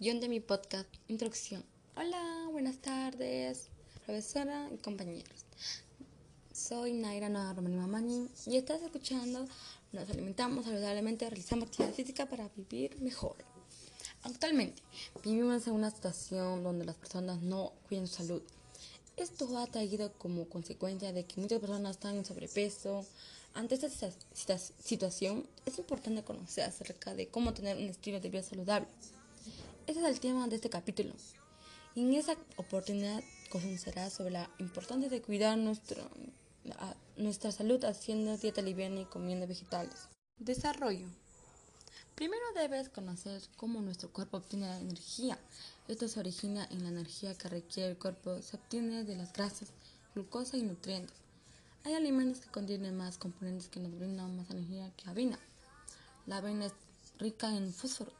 Guión de mi podcast, introducción. Hola, buenas tardes, profesora y compañeros. Soy Naira Nueva Romani Mamani y estás escuchando Nos alimentamos saludablemente, realizamos actividad física para vivir mejor. Actualmente vivimos en una situación donde las personas no cuidan su salud. Esto ha traído como consecuencia de que muchas personas están en sobrepeso. Ante esta situación es importante conocer acerca de cómo tener un estilo de vida saludable. Ese es el tema de este capítulo. Y en esa oportunidad conocerás sobre la importancia de cuidar nuestro, nuestra salud haciendo dieta liviana y comiendo vegetales. Desarrollo. Primero debes conocer cómo nuestro cuerpo obtiene la energía. Esto se origina en la energía que requiere el cuerpo, se obtiene de las grasas, glucosa y nutrientes. Hay alimentos que contienen más componentes que nos brindan más energía que avena. La avena es rica en fósforo,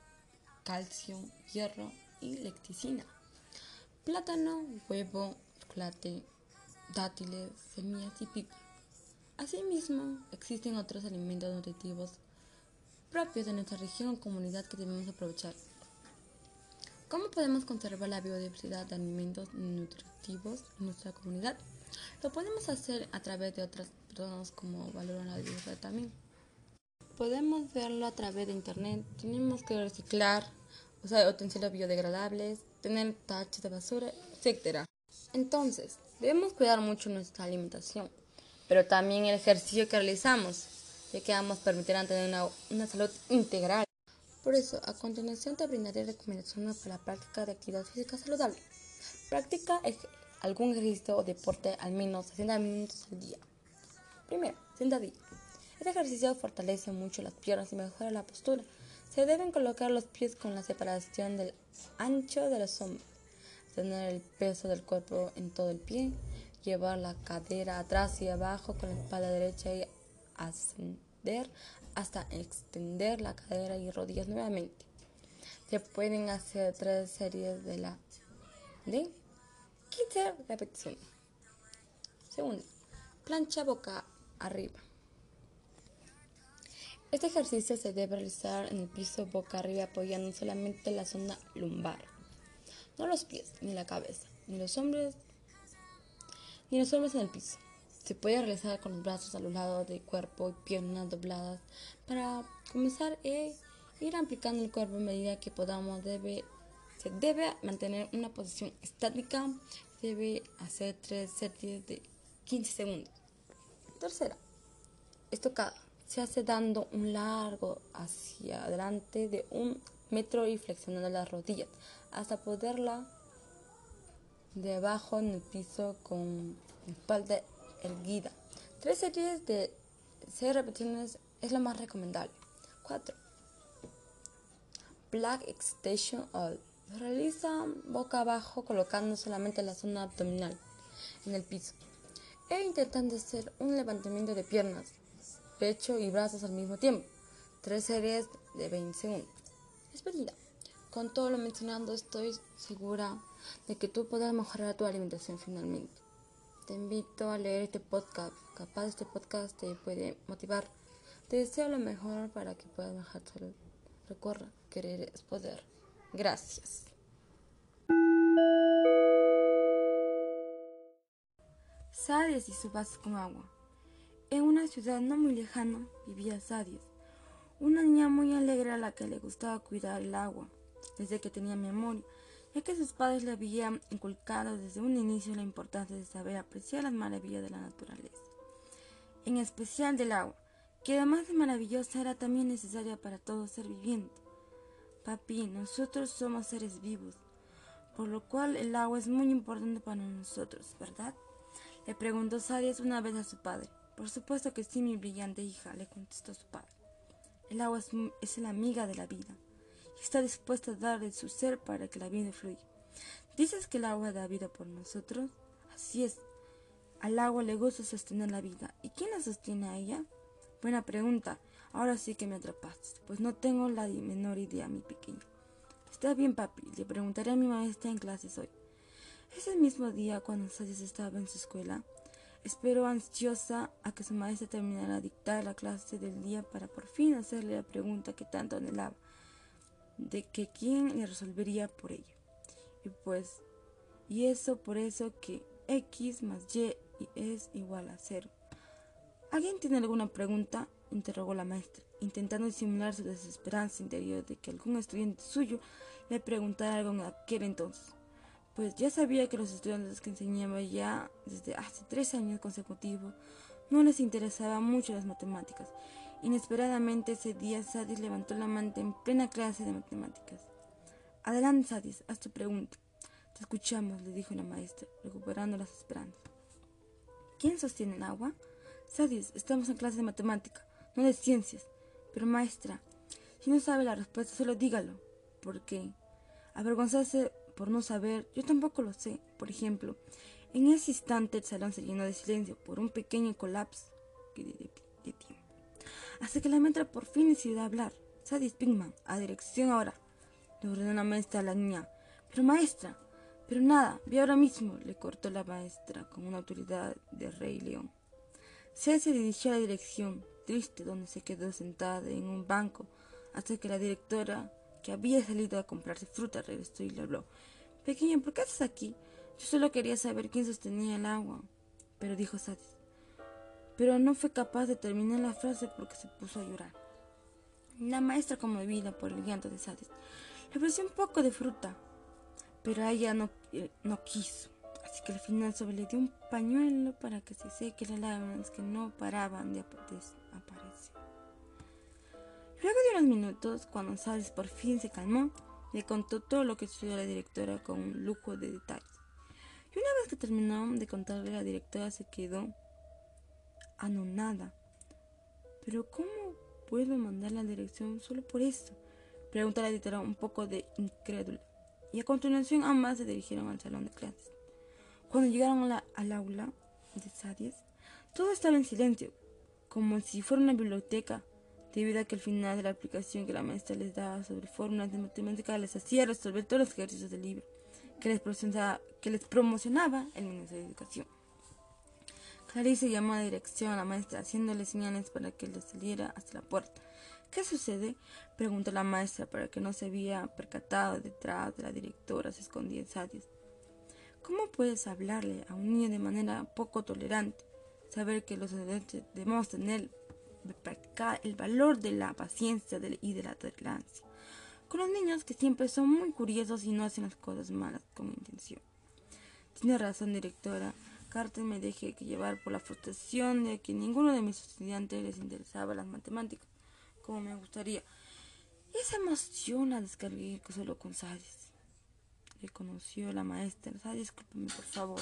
calcio, hierro y lecticina. Plátano, huevo, chocolate, dátiles, semillas y pipa. Asimismo, existen otros alimentos nutritivos propios de nuestra región o comunidad que debemos aprovechar. ¿Cómo podemos conservar la biodiversidad de alimentos nutritivos en nuestra comunidad? Lo podemos hacer a través de otras personas como valoran la biodiversidad también. Podemos verlo a través de internet. Tenemos que reciclar, usar utensilios biodegradables, tener tachos de basura, etc. Entonces, debemos cuidar mucho nuestra alimentación, pero también el ejercicio que realizamos, ya que ambos permitirán tener una, una salud integral. Por eso, a continuación te brindaré recomendaciones para la práctica de actividad física saludable. Practica algún ejercicio o deporte al menos 60 minutos al día. Primero, sentadilla. Este ejercicio fortalece mucho las piernas y mejora la postura. Se deben colocar los pies con la separación del ancho de los hombros. Tener el peso del cuerpo en todo el pie. Llevar la cadera atrás y abajo con la espalda derecha y ascender hasta extender la cadera y rodillas nuevamente. Se pueden hacer tres series de la de 15 repeticiones. Segundo, plancha boca arriba. Este ejercicio se debe realizar en el piso boca arriba apoyando solamente la zona lumbar, no los pies, ni la cabeza, ni los hombros, ni los hombros en el piso. Se puede realizar con los brazos a los lados del cuerpo y piernas dobladas. Para comenzar, e ir aplicando el cuerpo a medida que podamos. Debe, se debe mantener una posición estática. Debe hacer tres series de 15 segundos. Tercera, estocada se hace dando un largo hacia adelante de un metro y flexionando las rodillas hasta poderla debajo en el piso con espalda erguida. Tres series de seis repeticiones es lo más recomendable. 4. Black Extension All. Realiza boca abajo colocando solamente la zona abdominal en el piso e intentando hacer un levantamiento de piernas pecho y brazos al mismo tiempo. Tres series de 20 segundos. Despedida. Con todo lo mencionado estoy segura de que tú podrás mejorar tu alimentación finalmente. Te invito a leer este podcast. Capaz este podcast te puede motivar. Te deseo lo mejor para que puedas mejorar tu salud. Recuerda, querer es poder. Gracias. Sales y subas con agua. En una ciudad no muy lejana vivía Sadies, una niña muy alegre a la que le gustaba cuidar el agua desde que tenía memoria, ya que sus padres le habían inculcado desde un inicio la importancia de saber apreciar las maravillas de la naturaleza, en especial del agua, que además de maravillosa era también necesaria para todo ser viviente. Papi, nosotros somos seres vivos, por lo cual el agua es muy importante para nosotros, ¿verdad? Le preguntó Sadies una vez a su padre. Por supuesto que sí, mi brillante hija, le contestó su padre. El agua es, la amiga de la vida y está dispuesta a dar de su ser para que la vida fluya. ¿Dices que el agua da vida por nosotros? Así es. Al agua le gusta sostener la vida. ¿Y quién la sostiene a ella? Buena pregunta. Ahora sí que me atrapaste, pues no tengo la menor idea, mi pequeño. Está bien, papi. Le preguntaré a mi maestra en clases hoy. Ese mismo día, cuando Sayas estaba en su escuela, Espero ansiosa a que su maestra terminara de dictar la clase del día para por fin hacerle la pregunta que tanto anhelaba. de que quién le resolvería por ella. Y pues, y eso por eso que x más y es igual a cero. ¿Alguien tiene alguna pregunta? interrogó la maestra, intentando disimular su desesperanza interior de que algún estudiante suyo le preguntara algo en aquel entonces. Pues ya sabía que los estudiantes que enseñaba ya desde hace tres años consecutivos no les interesaba mucho las matemáticas. Inesperadamente ese día Sadis levantó la mano en plena clase de matemáticas. Adelante, Sadis, haz tu pregunta. Te escuchamos, le dijo la maestra, recuperando las esperanzas. ¿Quién sostiene el agua? Sadis, estamos en clase de matemática, no de ciencias. Pero maestra, si no sabe la respuesta, solo dígalo. ¿Por qué? Avergonzarse por no saber, yo tampoco lo sé. Por ejemplo, en ese instante el salón se llenó de silencio por un pequeño colapso de, tiempo. Hasta que la maestra por fin decidió hablar. Sadie Pinkman, a dirección ahora. Le ordenó la maestra a la niña. Pero maestra, pero nada, vi ahora mismo, le cortó la maestra con una autoridad de rey león. Sadie se dirigió a la dirección, triste, donde se quedó sentada en un banco hasta que la directora, que había salido a comprarse fruta, regresó y le habló. Pequeño, ¿por qué estás aquí? Yo solo quería saber quién sostenía el agua. Pero dijo Sadis. Pero no fue capaz de terminar la frase porque se puso a llorar. La maestra, conmovida por el llanto de Sadis, le ofreció un poco de fruta, pero ella no, eh, no quiso. Así que al final solo le dio un pañuelo para que se seque las lágrimas que no paraban de aparecer. Luego de unos minutos, cuando Sadis por fin se calmó, le contó todo lo que a la directora con un lujo de detalles. Y una vez que terminó de contarle, la directora se quedó anonada. Pero ¿cómo puedo mandar la dirección solo por eso? Preguntó la directora un poco de incrédula. Y a continuación ambas se dirigieron al salón de clases. Cuando llegaron al aula de Sadies, todo estaba en silencio, como si fuera una biblioteca, debido a que al final de la aplicación que la maestra les daba sobre fórmulas de matemáticas les hacía resolver todos los ejercicios del libro que les, promocionaba el Ministerio de Educación. Clarice llamó a la dirección a la maestra, haciéndole señales para que le saliera hasta la puerta. ¿Qué sucede? preguntó la maestra para que no se había percatado detrás de la directora, se escondía en Sadies. ¿Cómo puedes hablarle a un niño de manera poco tolerante? Saber que los estudiantes debemos tener el valor de la paciencia y de la tolerancia con los niños que siempre son muy curiosos y no hacen las cosas malas con intención. Tiene razón, directora. Carter me dejé llevar por la frustración de que ninguno de mis estudiantes les interesaba las matemáticas, como me gustaría. Esa emoción la descargué solo con Sadis. Reconoció la maestra. Sadis, discúlpeme, por favor.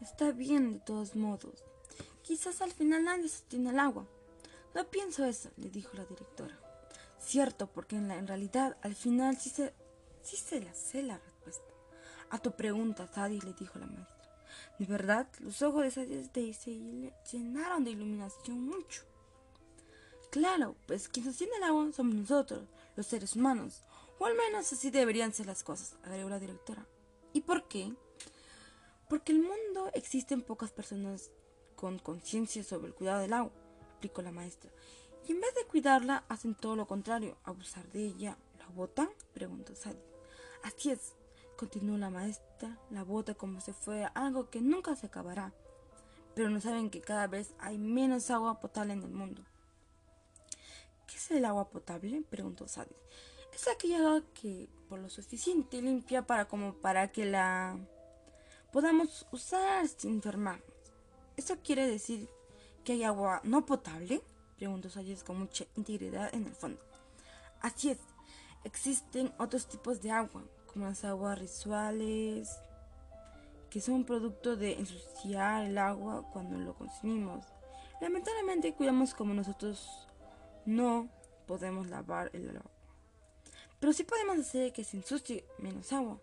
Está bien, de todos modos. Quizás al final nadie sostiene el agua. No pienso eso, le dijo la directora. Cierto, porque en, realidad al final sí se, sí se la sé la respuesta. A tu pregunta, Sadie, le dijo la maestra. De verdad, los ojos de Sadie se llenaron de iluminación mucho. Claro, pues quien sostiene el agua somos nosotros, los seres humanos. O al menos así deberían ser las cosas, agregó la directora. ¿Y por qué? Porque el mundo existen pocas personas con conciencia sobre el cuidado del agua, explicó la maestra. Y en vez de cuidarla, hacen todo lo contrario, abusar de ella. ¿La botan? preguntó Sadie. Así es, continuó la maestra, la bota como si fuera algo que nunca se acabará. Pero no saben que cada vez hay menos agua potable en el mundo. ¿Qué es el agua potable? preguntó Sadie. Es aquella agua que por lo suficiente limpia para como para que la podamos usar sin enfermarnos. ¿Eso quiere decir que hay agua no potable? preguntó Sayes con mucha integridad en el fondo. Así es, existen otros tipos de agua, como las aguas rituales, que son producto de ensuciar el agua cuando lo consumimos. Lamentablemente cuidamos como nosotros no podemos lavar el agua. Pero sí podemos hacer que se ensucie menos agua.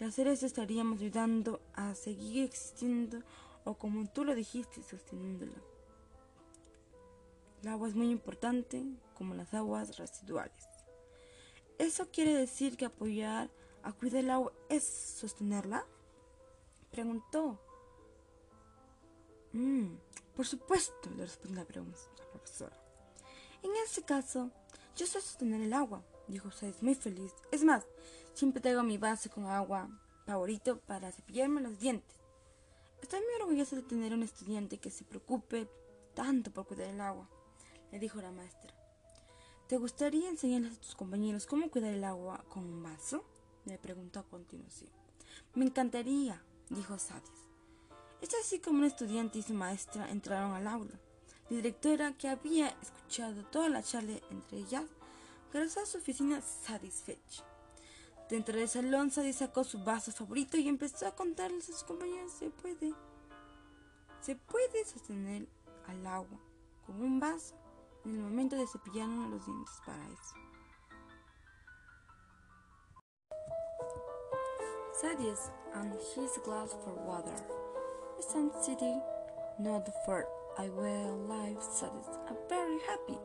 Al hacer eso estaríamos ayudando a seguir existiendo o como tú lo dijiste, sosteniéndola. El agua es muy importante, como las aguas residuales. ¿Eso quiere decir que apoyar a cuidar el agua es sostenerla? Preguntó. Mm, por supuesto, le respondió la, profesora. En este caso, yo sé sostener el agua, dijo Sadis muy feliz. Es más, siempre tengo mi vaso con agua favorito para cepillarme los dientes. Estoy muy orgullosa de tener un estudiante que se preocupe tanto por cuidar el agua, le dijo la maestra. ¿Te gustaría enseñarles a tus compañeros cómo cuidar el agua con un vaso? le preguntó a continuación. Me encantaría, dijo Sadis. Es así como un estudiante y su maestra entraron al aula. La directora, que había escuchado toda la charla entre ellas, regresó a su oficina satisfecha. Dentro del salón, Sadie sacó su vaso favorito y empezó a contarles a sus compañeros se puede. Se puede sostener al agua con un vaso en el momento de cepillarnos los dientes para eso. Sadies and his glass for water. Some city, not for I will live Sadies are very happy.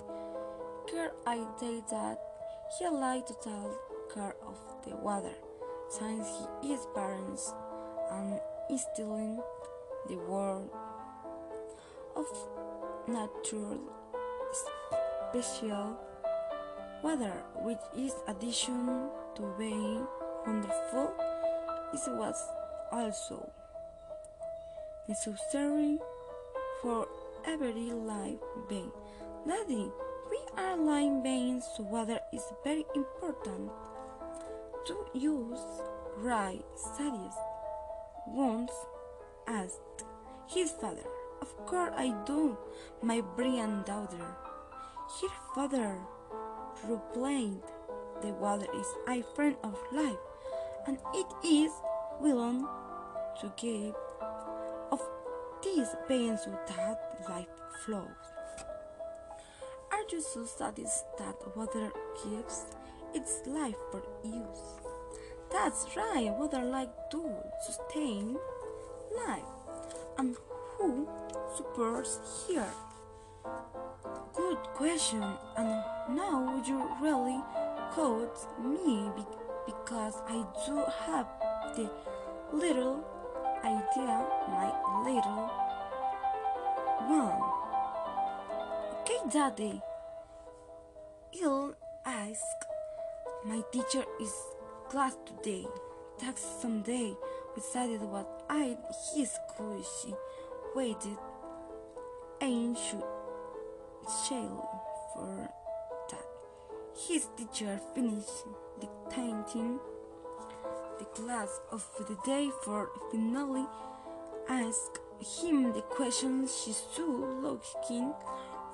Care I say that he like to take care of the water, since he is parents and is instilling the world of natural special weather, which is addition to being wonderful, it was also necessary for every life being. Daddy, we are living beings, so water is very important to use. Right, Sadius once asked his father. Of course I do, my brilliant daughter. Her father replied, The water is a friend of life, and it is willing to give of these beings without life flows. Are you so satisfied that water gives its life for use? That's right, what water like to sustain life. And who supports here? Good question. And now you really quote me be- because I do have the little idea, my little one. Okay, Daddy. You'll ask. My teacher is class today. Tax someday. Decided what I his she waited and should shell for that. His teacher finished dictating the class of the day for finally ask him the question she stood looking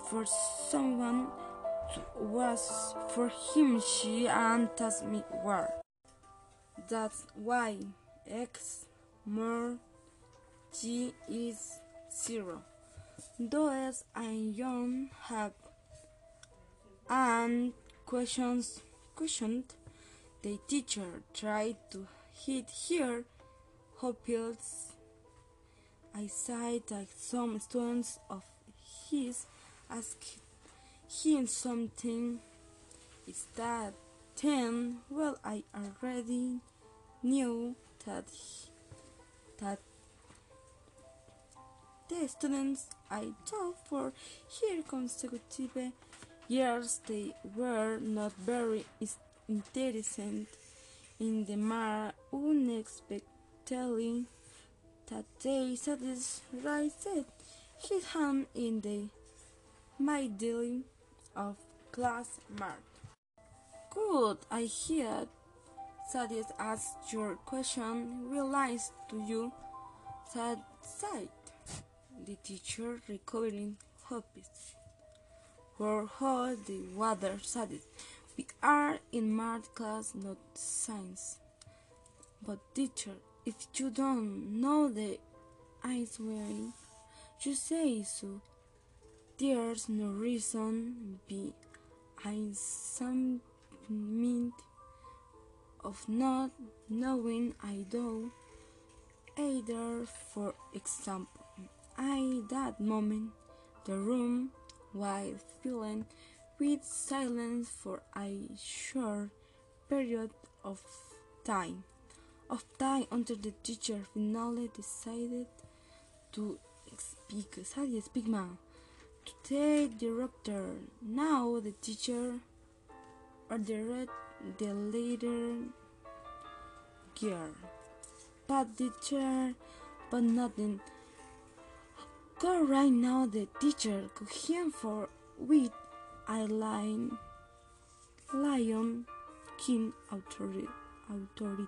for someone was for him she and asked me where. That's why x more g is zero. Those I don't have and questions questioned the teacher tried to hit her hopes. I said that some students of his asked him something. Is that ten? Well, I already knew that that the students I taught for here consecutive years they were not very interested in the mar unexpectedly that they satisfied his hand in the middle of class mark. Good, I hear. Sadis asked your question. Realize to you that side. The teacher recovering hopes. For how the water Sadis. We are in math class, not science. But teacher, if you don't know the ice wearing, you say so. There's no reason be I some mean of not knowing I do either. For example I that moment the room while filling with silence for a short period of time. Of time until the teacher finally decided to speak. Sadie speak ma to the director now the teacher ordered the leader girl. But the chair, but nothing. Go right now, the teacher could him for with a lion, lion king authority. authority.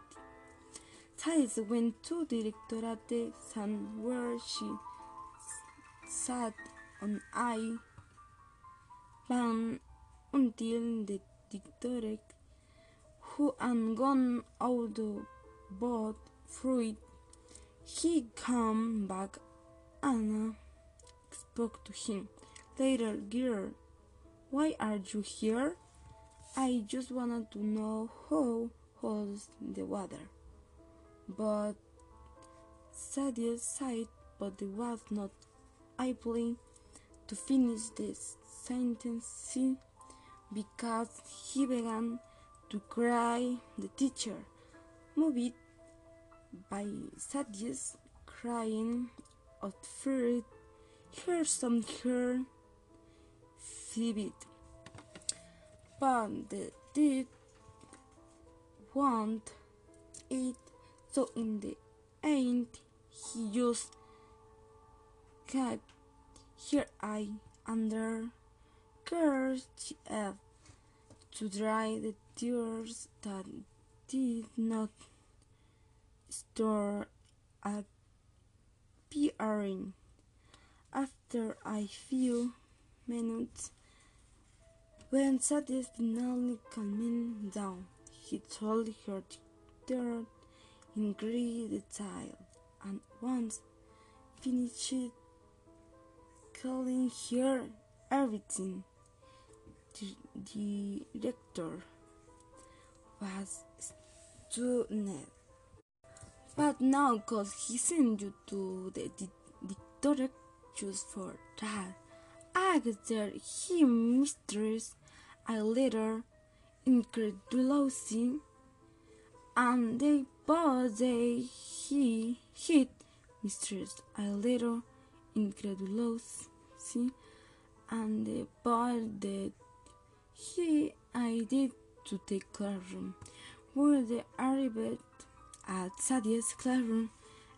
Thais went to directorate and where she sat on I ban until the directorate who had gone out both fruit. He came back and spoke to him. Later, girl, why are you here? I just wanted to know how holds the water. But Sadie sighed, but it was not I able to finish the sentence because he began to cry. The teacher, moved by Sadia's crying of fear, heard some her vivid, but the did want it, so in the end he just kept her I under kerchief to dry the tears that did not start appearing. After a few minutes, when Sadie finally calming down, he told her to in great detail, and once finished telling her everything, the director was stunned. But now, cause he sent you to the director just for that, I there he mistress a little incredulity, and they both they he hit mistress a little incredulity, and the boy that he I did to the classroom When they arrived at Sadia's classroom,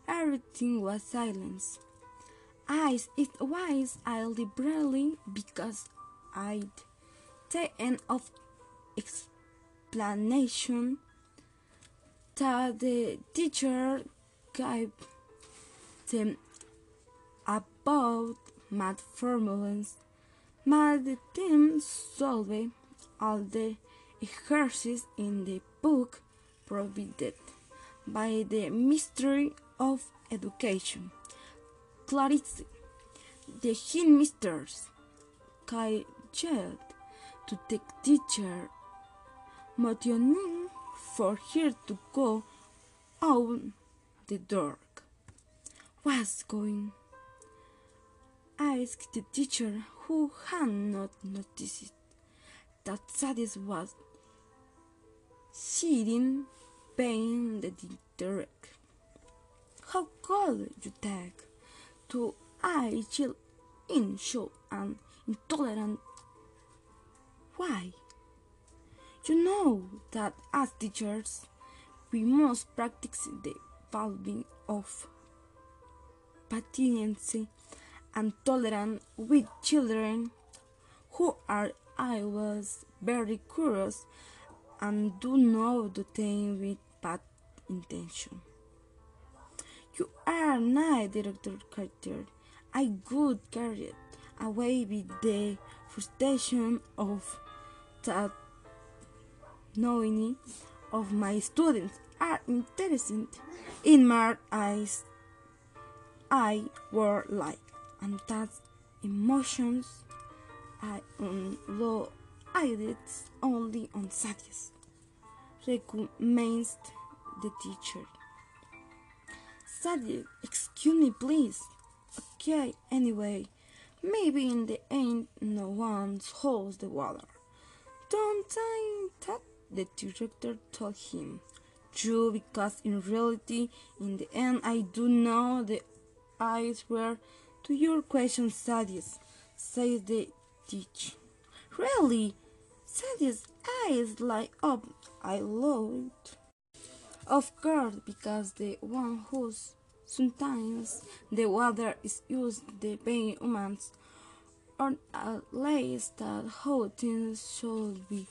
everything was silence. I it was I liberally because I'd taken of explanation that the teacher gave them about math formulas. Math the team solved all the exercises in the book provided by the Ministry of Education. Clarice, the headmistress, called to the teacher, motioning for her to go out the door. What's going? Asked the teacher, who had not noticed that Sadie was sitting behind the direct. How could you take to a chill in show and intolerant? Why? You know that as teachers, we must practice the value of patience and tolerant with children who are I was very curious and do know the thing with bad intention. You are not director character. I could carry it away with the frustration of that knowing of my students are interested in my eyes I were like and that emotions I did only on Saturdays recommenced the teacher. Sadie, excuse me please. Okay, anyway, maybe in the end no one holds the water. Don't I that the director told him. True, because in reality, in the end, I do know the eyes were to your question, Sadius, says the teacher. Really? Sadie's eyes light up. I loved. Of course, because the one whose sometimes the water is used the being humans, or at least that how things should be.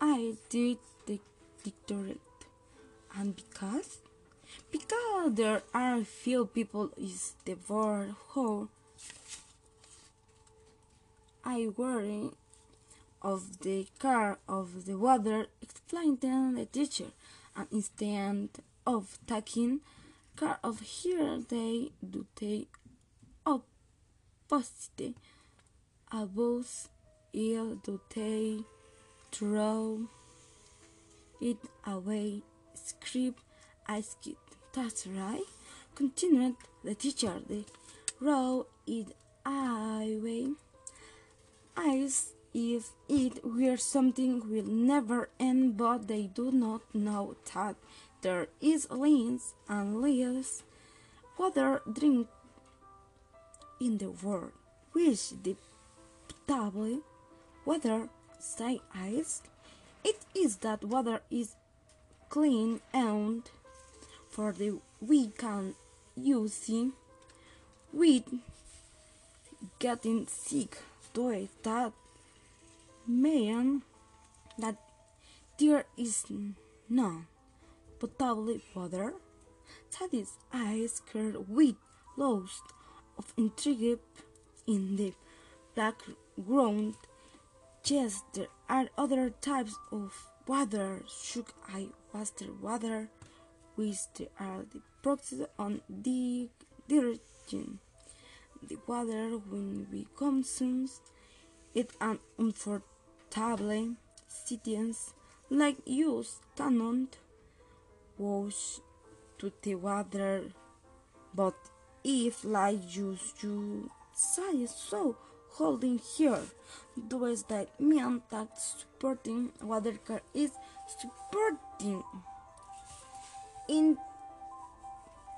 I did the doctorate, and because because there are few people is the world who I worry of the car of the water, explained the teacher, and instead of taking care of here they do take opposite. About it do they throw it away script asked that's right. Continued the teacher. They throw it away as if it were something will never end, but they do not know that there is lines and leaves water drink in the world, which the potable water say ice. It is that water is clean and for the we can it with getting sick to that man that there is no potable water that is ice covered with loads of intrigue in the background. Yes, there are other types of water, should I water water, which are the uh, process on the direction. The water when we consume it an unfortunately citizens like use cannot wash to the water but if like use you say so holding here does that mean that supporting water car is supporting in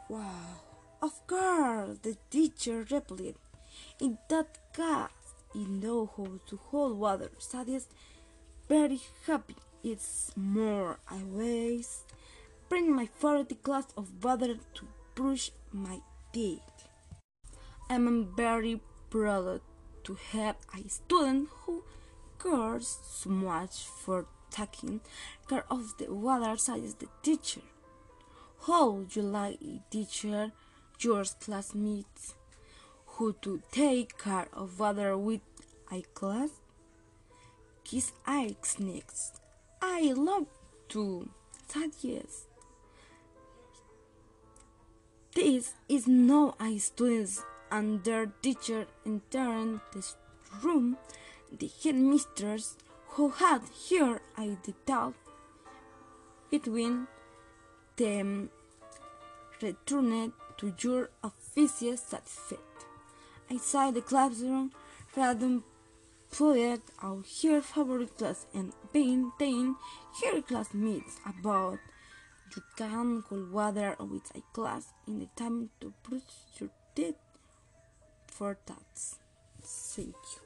wow of course the teacher replied in that case you know how to hold water. Is very happy. It's more I always bring my 40 glass of water to brush my teeth. I'm very proud to have a student who cares so much for taking care of the water such the teacher. How you like teacher, your classmates? who to take care of water with a class? Kiss Ike's next. I love to. Said yes. This is no I students and their teacher entering this room. The headmistress who had here I detail between them returned to your offices fit. Inside the classroom, Radon pulled out her favorite class and maintained her classmates about you can cool water with a glass in the time to brush your teeth for that. Thank you.